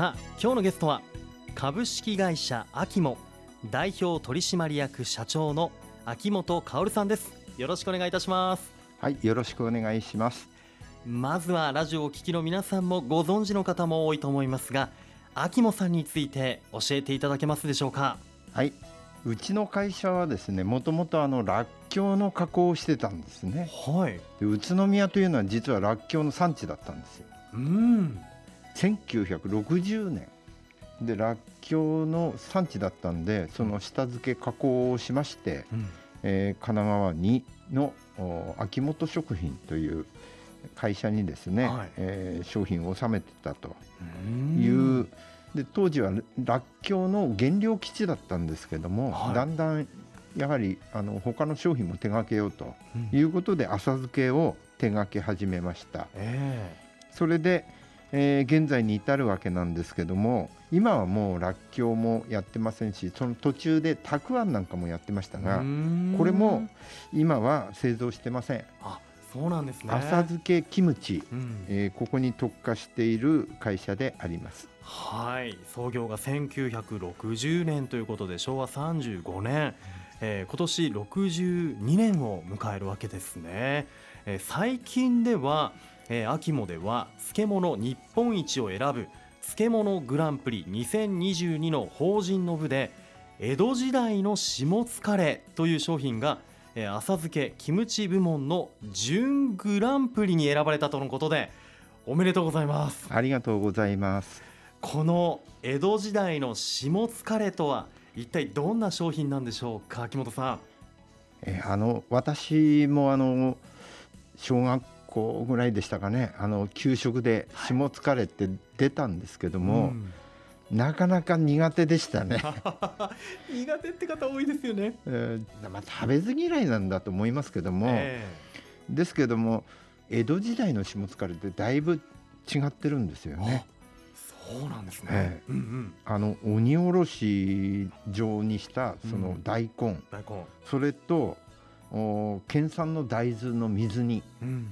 さあ今日のゲストは株式会社アキモ代表取締役社長の秋元薫さんです。よろしくお願いいたします。はいよろしくお願いします。まずはラジオをお聞きの皆さんもご存知の方も多いと思いますが秋元さんについて教えていただけますでしょうか。はい。うちの会社はですねもともとあのらっきょうの加工をしてたんですね。はい。で宇都宮というのは実はらっきょうの産地だったんですよ。うん1960年。でらっきょうの産地だったんでその下付け加工をしまして、うん。えー神奈川にのお秋元食品という会社にですね、はい。えー商品を納めてたとう。んいう、で当時はらっきょうの原料基地だったんですけども、はい。だんだんやはりあの他の商品も手掛けようとうん。いうことで浅漬けを手掛け始めました。え。それで、えー現在に至るわけなんですけども今はもうらっきょうもやってませんしその途中でたくあんなんかもやってましたえがうん。これも今は製造してません。あそうなんですね。浅漬けキムチ、うん。えーここに特化している会社であります。はい。創業が1960年ということで昭和35年、えー今年62年を迎えるわけですね、えー最近では、えー秋もでは漬物日本一を選ぶ漬物グランプリ2022の法人の部で江戸時代の下疲れという商品が、えー浅漬けキムチ部門の準グランプリに選ばれたとのことでおめでとうございます。ありがとうございます。この江戸時代の下疲れとは一体どんな商品なんでしょうか秋元さん。えーあの私もあの小学校ぐらいでしたかね。あの給食で下疲れって出たんですけども、ん。なかなか苦手でしたね、苦手って方多いですよね、えーまあ、食べず嫌いなんだと思いますけども、えですけども江戸時代の下疲れってだいぶ違ってるんですよえね。あそうなんですね、えうんうん。あの鬼おろし状にしたそのうん。大根、大根。それとお県産の大豆の水煮。うん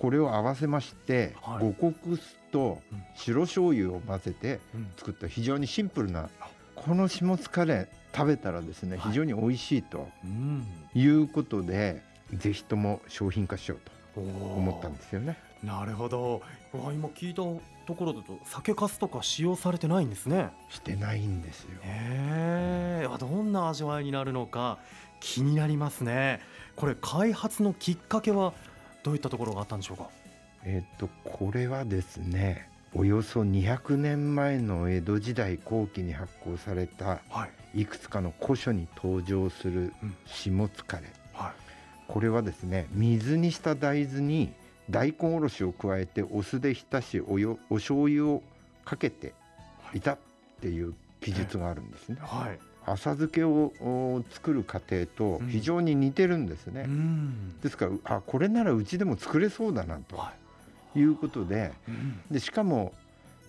これを合わせまして、はい。五穀酢とうん。白醤油を混ぜてうん。作った非常にシンプルなこの下疲れ食べたらですねはい。非常に美味しいとうん。いうことで、ぜひとも商品化しようと思ったんですよね。なるほど。今聞いたところだと酒粕とか使用されてないんですね。してないんですよ。へえどんな味わいになるのか気になりますね。これ開発のきっかけはどういったところがあったんでしょうか？えっとこれはですねおよそ200年前の江戸時代後期に発行されたはい。いくつかの古書に登場するうん。下疲れはい。これはですね水にした大豆に大根おろしを加えてお酢で浸しおよお醤油をかけていたっていう記述があるんですね。はい浅漬けをお作る過程とうん。非常に似てるんですね。うん。ですからあこれならうちでも作れそうだなとはい。いうことでうん。でしかも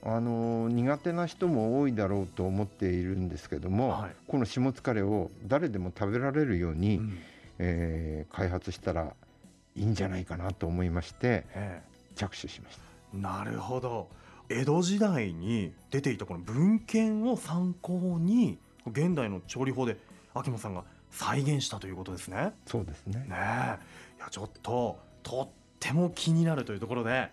あの苦手な人も多いだろうと思っているんですけども、はい。この下疲れを誰でも食べられるように、うん。えー開発したらいいんじゃないかなと思いましてえ着手しました。えなるほど。江戸時代に出ていたこの文献を参考に現代の調理法で秋元さんが再現したということですね。そうですね。ねえ。いやちょっととっても気になるというところで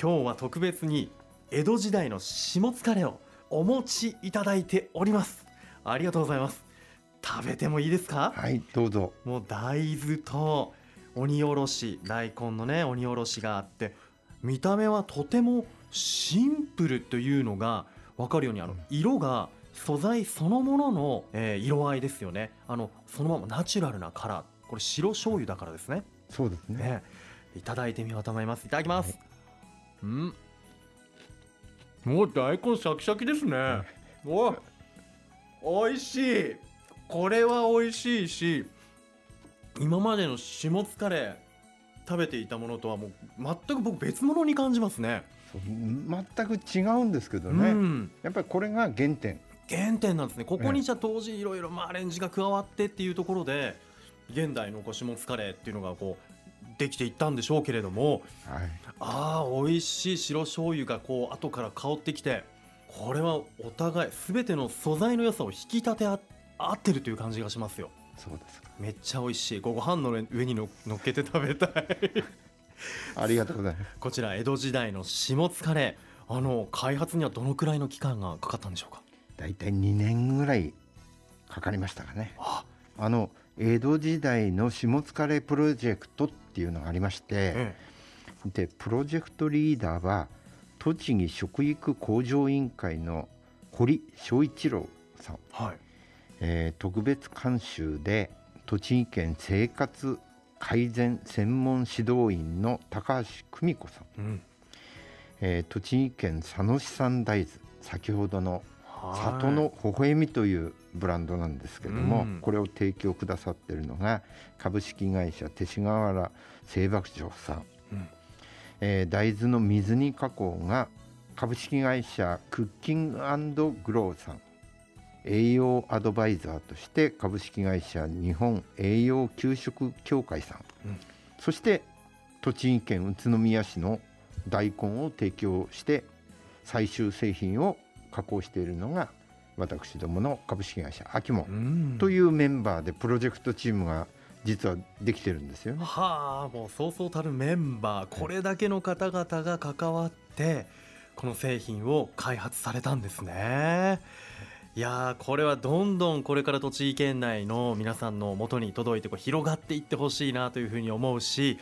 今日は特別に江戸時代の下疲れをお持ちいただいております。ありがとうございます。食べてもいいですか？はいどうぞ。もう大豆と鬼おろし大根のね鬼おろしがあって見た目はとてもシンプルというのが分かるようにあの色が素材そのものの、えー色合いですよね。あのそのままナチュラルなカラー。これ白醤油だからですね。そうですね。ねいただいてみようと思います。いただきます、うん。もう大根シャキシャキですね。お美味しい。これは美味しいし今までの下疲れ食べていたものとはもう全く僕別物に感じますね。全く違うんですけどね、うん。やっぱりこれが原点原点なんですね。ここにじゃあ当時いろいろまあアレンジが加わってっていうところで現代のこう下疲れっていうのがこうできていったんでしょうけれどもはい。ああ美味しい白醤油がこう後から香ってきてこれはお互い全ての素材の良さを引き立て合合ってるという感じがしますよ。そうですか。めっちゃ美味しい。ご飯の上にの乗っけて食べたい。ありがとうございます。こちら江戸時代の下津カレーあの開発にはどのくらいの期間がかかったんでしょうか？大体2年ぐらいかかりましたかね。あ。あの江戸時代の下津カレープロジェクトっていうのがありまして、えでプロジェクトリーダーは栃木食育向上委員会の堀正一郎さん、えはい。えー特別監修で栃木県生活改善専門指導員の高橋久美子さん、うん。えー栃木県佐野市産大豆先ほどのはい里の微笑みというブランドなんですけども、うん。これを提供くださってるのが株式会社勅使河原製箔場さん、うん。えー大豆の水煮加工が株式会社クッキンググローさん。栄養アドバイザーとして株式会社日本栄養給食協会さん、うん。そして栃木県宇都宮市の大根を提供して最終製品を加工しているのが私どもの株式会社アキモうん。というメンバーでプロジェクトチームが実はできてるんですよね。はあもうそうそうたるメンバー。これだけの方々が関わってこの製品を開発されたんですね。いやーこれはどんどんこれから栃木県内の皆さんの元に届いてこう広がっていってほしいなというふうに思うし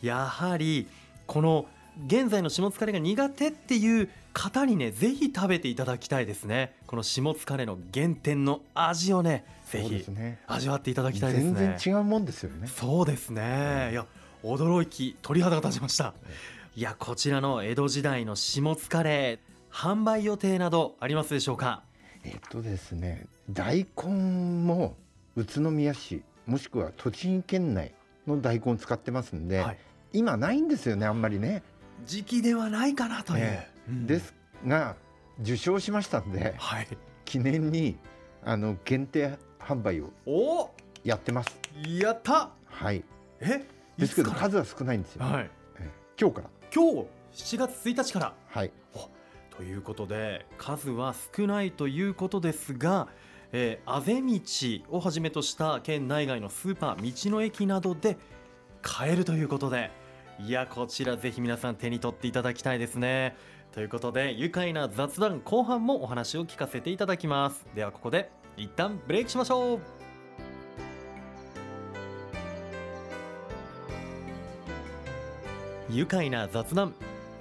やはりこの現在の下津カレーが苦手っていう方にねぜひ食べていただきたいですね。この下津カレーの原点の味をねぜひ味わっていただきたいですね。全然違うもんですよね。そうですね、いや驚き鳥肌が立ちました。いやこちらの江戸時代の下津カレー販売予定などありますでしょうか？えっとですね大根も宇都宮市もしくは栃木県内の大根を使ってますんで、はい。今ないんですよねあんまりね。時期ではないかなという、えうん。ですが受賞しましたんではい。記念にあの限定販売をお！やってます。やった！はい。え？ですけど数は少ないんですよ。はい。え今日から。今日？7月1日から。はい。ということで数は少ないということですが、えー、あぜ道をはじめとした県内外のスーパー道の駅などで買えるということでいやこちらぜひ皆さん手に取っていただきたいですね。ということで愉快な雑談後半もお話を聞かせていただきます。ではここで一旦ブレイクしましょう。愉快な雑談。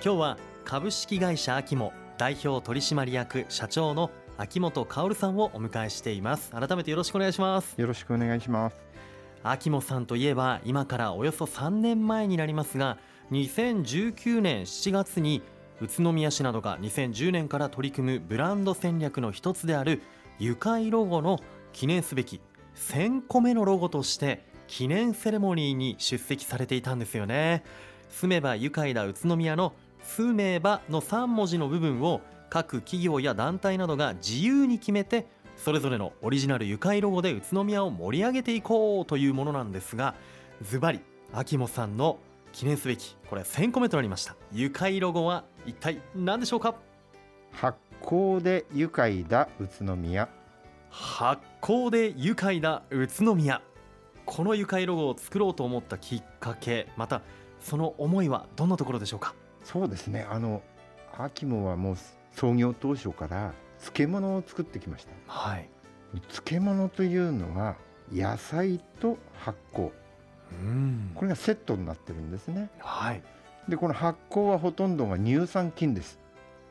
今日は株式会社アキモ代表取締役社長の秋元薫さんをお迎えしています。改めてよろしくお願いします。よろしくお願いします。秋元さんといえば今からおよそ3年前になりますが2019年7月に宇都宮市などが2010年から取り組むブランド戦略の一つである愉快ロゴの記念すべき1000個目のロゴとして記念セレモニーに出席されていたんですよね。住めば愉快だ宇都宮の住めばの3文字の部分を各企業や団体などが自由に決めてそれぞれのオリジナル愉快ロゴで宇都宮を盛り上げていこうというものなんですがズバリ秋元さんの記念すべきこれ1000個目となりました愉快ロゴは一体何でしょうか？発酵で愉快だ宇都宮。発酵で愉快だ宇都宮この愉快ロゴを作ろうと思ったきっかけまたその思いはどんなところでしょうか？そうですね。あの秋もはもう創業当初から漬物を作ってきました。はい漬物というのは野菜と発酵うんこれがセットになってるんですね。はいでこの発酵はほとんどが乳酸菌です。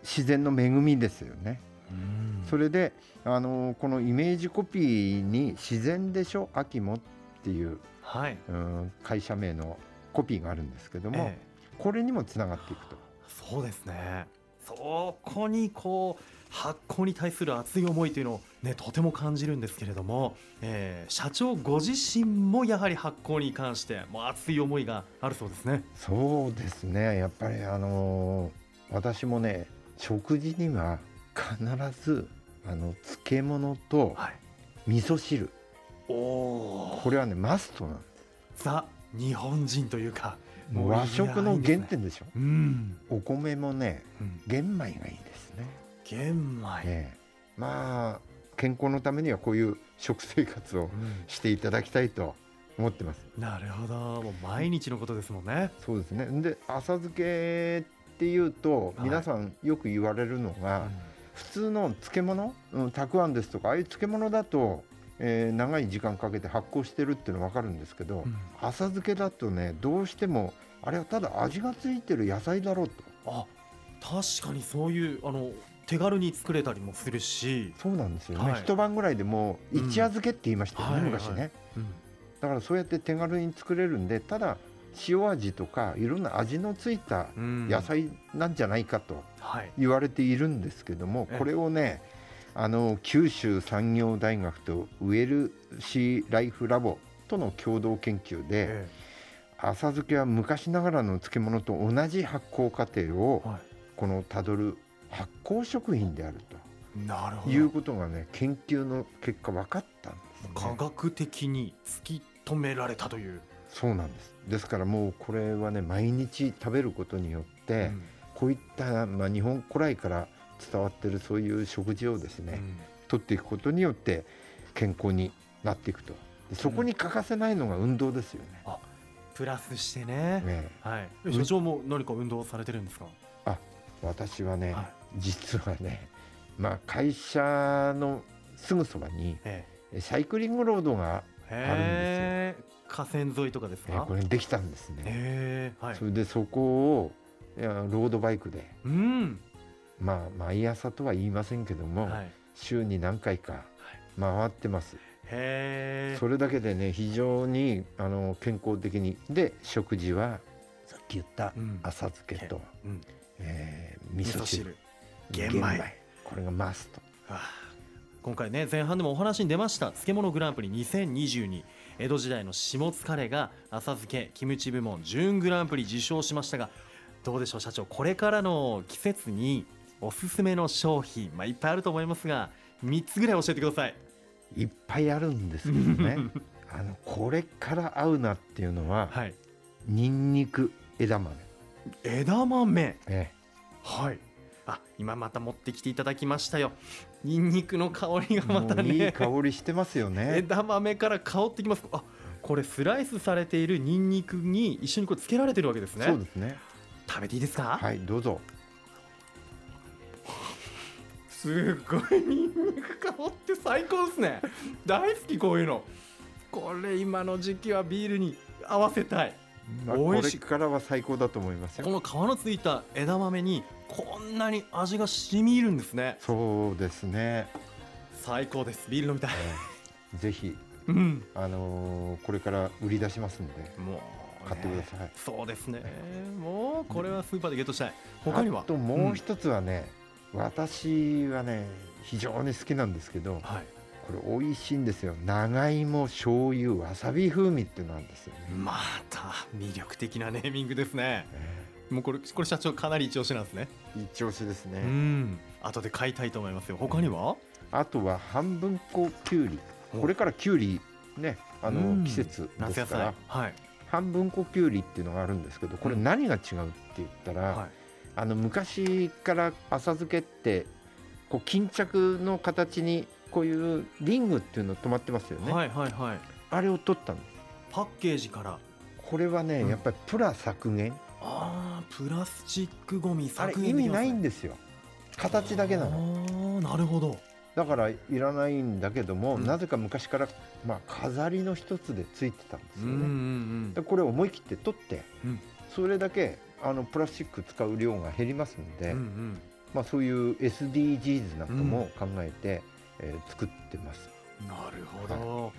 自然の恵みですよね。うんそれであのこのイメージコピーに「自然でしょ？秋も」っていう、はい、うん、会社名のコピーがあるんですけども、ええこれにもつながっていくと。そうですねそこにこう発酵に対する熱い思いというのを、ね、とても感じるんですけれども、えー社長ご自身もやはり発酵に関してもう熱い思いがあるそうですね。そうですね。やっぱりあの私もね食事には必ずあの漬物とはい、味噌汁。おおこれはねマストなんでザ日本人というかすもう和食の原点でしょ。うん、お米もねうん、玄米がいいですね玄米、ええ。まあ健康のためにはこういう食生活をしていただきたいと思ってます。なるほど。もう毎日のことですもんね。そうですね。で浅漬けっていうとはい。皆さんよく言われるのが、普通の漬物、うん、たくあんですとかああいう漬物だと、えー長い時間かけて発酵してるっていうのは分かるんですけど、うん。浅漬けだとねどうしてもあれはただ味がついてる野菜だろうと。あ確かにそういうあの手軽に作れたりもするし、そうなんですよね、はい。一晩ぐらいでもううん一夜漬けって言いましたよね、はい。昔ね、うん。だからそうやって手軽に作れるんでただ塩味とかいろんな味のついたうん。野菜なんじゃないかとはい。言われているんですけどもええ。これをねあの九州産業大学とウェルシーライフラボとの共同研究でえ浅漬けは昔ながらの漬物と同じ発酵過程えをはこのたどる発酵食品であるい、なるほど。ということがね研究の結果分かったんです科ね。学的に突き止められたという、そうなんです。ですからもうこれはね毎日食べることによって、うん。こういった、まあ、日本古来から伝わってるそういう食事をですね、うん。取っていくことによって健康になっていくと。でそこに欠かせないのが運動ですよね。プラスしてね。ねはい。うん所長も何か運動されてるんですか、私はね、はい実はね、まあ、会社のすぐそばにえサイクリングロードが、えへえ河川沿いとかですえかこれできたんですね。はい。それでそこをいやロードバイクで、うん。まあ、毎朝とは言いませんけども、はい。週に何回か回ってます。へえそれだけでね非常にあの健康的に。で食事はさっき言ったうん。浅漬けと、うん。えー味味噌汁玄米。これがマスト。今回ね前半でもお話に出ました。漬物グランプリ2022江戸時代の下疲れが浅漬けキムチ部門準グランプリ受賞しましたがどうでしょう社長。これからの季節におすすめの商品、まあ、いっぱいあると思いますが3つぐらい教えてください。いっぱいあるんですけどね。あのこれから合うなっていうのは、はい。ニンニク枝豆、枝豆。え。はいあ今また持ってきていただきましたよ。ニンニクの香りがえまたね。いい香りしてますよね。枝豆から香ってきます。あこれスライスされているニンニクに一緒にこうつけられてるわけですね。そうですね。食べていいですか、はいどうぞ。すっごいニンニク香って最高ですね。大好きこういうの。これ今の時期はビールに合わせたいまあ、これ美味しい。からは最高だと思いますよ。この皮のついた枝豆にこんなに味が染み入るんですね。そうですね、最高です。ビール飲みたい。ええ。ぜひうん。あのーこれから売り出しますんでもう、ね、買ってください。そうですね。もうこれはスーパーでゲットしたい。他には？あともう一つはね、私はね非常に好きなんですけどはいこれ美味しいんですよ。長芋醤油わさび風味っていうのなんですよね、また魅力的なネーミングですね。えもうこれこれ社長かなり一押しなんですね。え一押しですね、うん。後で買いたいと思いますよ。他には？あとは半分こきゅうり。これからきゅうりねあの、うん。季節ですから。菜。はい。半分こきゅうりっていうのがあるんですけどこれうん何が違うって言ったら、はい。あの昔から浅漬けってこう巾着の形にこういうリングっていうの止まってますよね、はいはいはい。あれを取ったんですパッケージから。これはね、うん。やっぱりプラ削減。あープラスチックゴミあれ削減意味ないんでですよ。形だけなの。のなるほど。だからいらないんだけども、うん。なぜか昔から、まあ、飾りの一つでついてたんですよね、うんうんでこれを思い切って取って、うん。それだけあのプラスチック使う量が減りますので、うんうん。まあ、そういう SDGs なんかも考えて、えー作ってます。なるほど、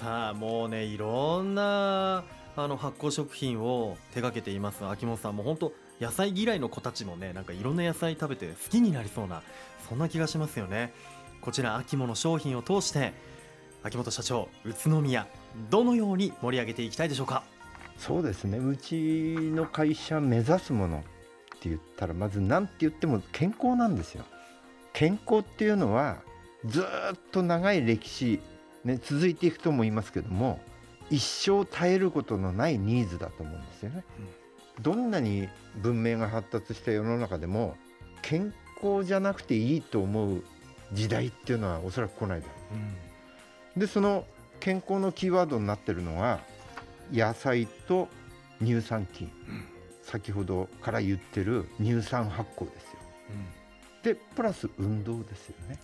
さあもうねいろんなあの発酵食品を手掛けています。秋元さんも本当野菜嫌いの子たちもねなんかいろんな野菜食べて好きになりそうなそんな気がしますよね。こちら秋物商品を通して秋元社長宇都宮どのように盛り上げていきたいでしょうか？そうですね。うちの会社目指すものって言ったらまず何て言っても健康なんですよ。健康っていうのはずーっと長い歴史、ね、続いていくと思いますけども一生絶えることのないニーズだと思うんですよね、どんなに文明が発達した世の中でも健康じゃなくていいと思う時代っていうのはおそらく来ないだろう。でその健康のキーワードになってるのが野菜と乳酸菌、先ほどから言ってる乳酸発酵ですよ。でプラス運動ですよね、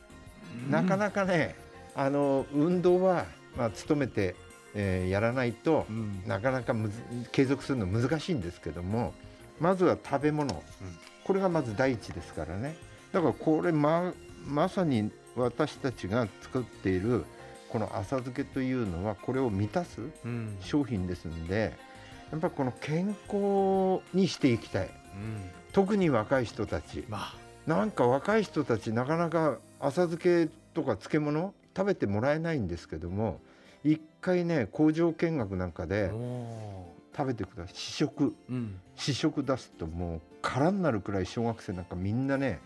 なかなかねあの運動は、まあ、努めて、えーやらないと、うん。なかなかむず継続するの難しいんですけどもまずは食べ物、これがまず第一ですからね。だからこれままさに私たちが作っているこの浅漬けというのはこれを満たすうん。商品ですんでやっぱりこの健康にしていきたい。うん。特に若い人たち。まあ。なんか若い人たちなかなか浅漬けとか漬物食べてもらえないんですけども一回ね工場見学なんかでお食べてください。試食。ーうん。試食出すともう空になるくらい小学生なんかみんなね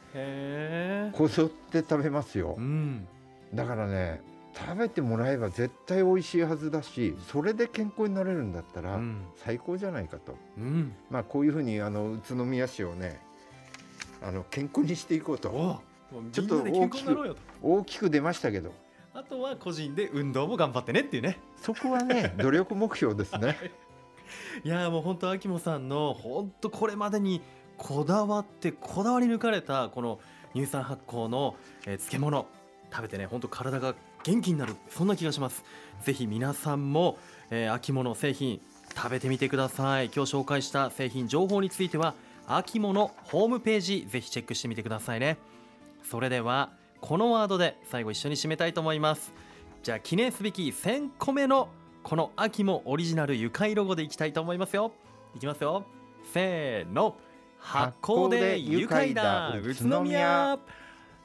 こぞって食べますよ。うん。だからね食べてもらえば絶対美味しいはずだしそれで健康になれるんだったらうん。最高じゃないかと、うん。まあこういうふうにあの宇都宮市をねあの健康にしていこうとちょっとみんなで健康になろうよと。大きく出ましたけど。あとは個人で運動も頑張ってねっていうね。そこはね 努力目標ですね。い。やーもう本当秋元さんの本当これまでにこだわってこだわり抜かれたこの乳酸発酵の、えー漬物食べてね本当体が元気になるそんな気がします。ぜひ皆さんも、えー秋物製品食べてみてください。今日紹介した製品情報については秋物ホームページぜひチェックしてみてくださいねそれではこのワードで最後一緒に締めたいと思います。じゃあ記念すべき1000個目のこの秋もオリジナル愉快ロゴでいきたいと思いますよ。いきますよ。せーの。発酵で愉快だ。宇都宮。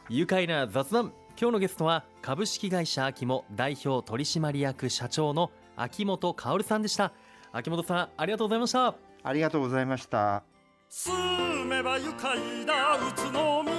愉快な雑談。今日のゲストは株式会社秋も代表取締役社長の秋元薫さんでした。秋元さんありがとうございましたありがとうございました。住めば愉快だ。宇都宮。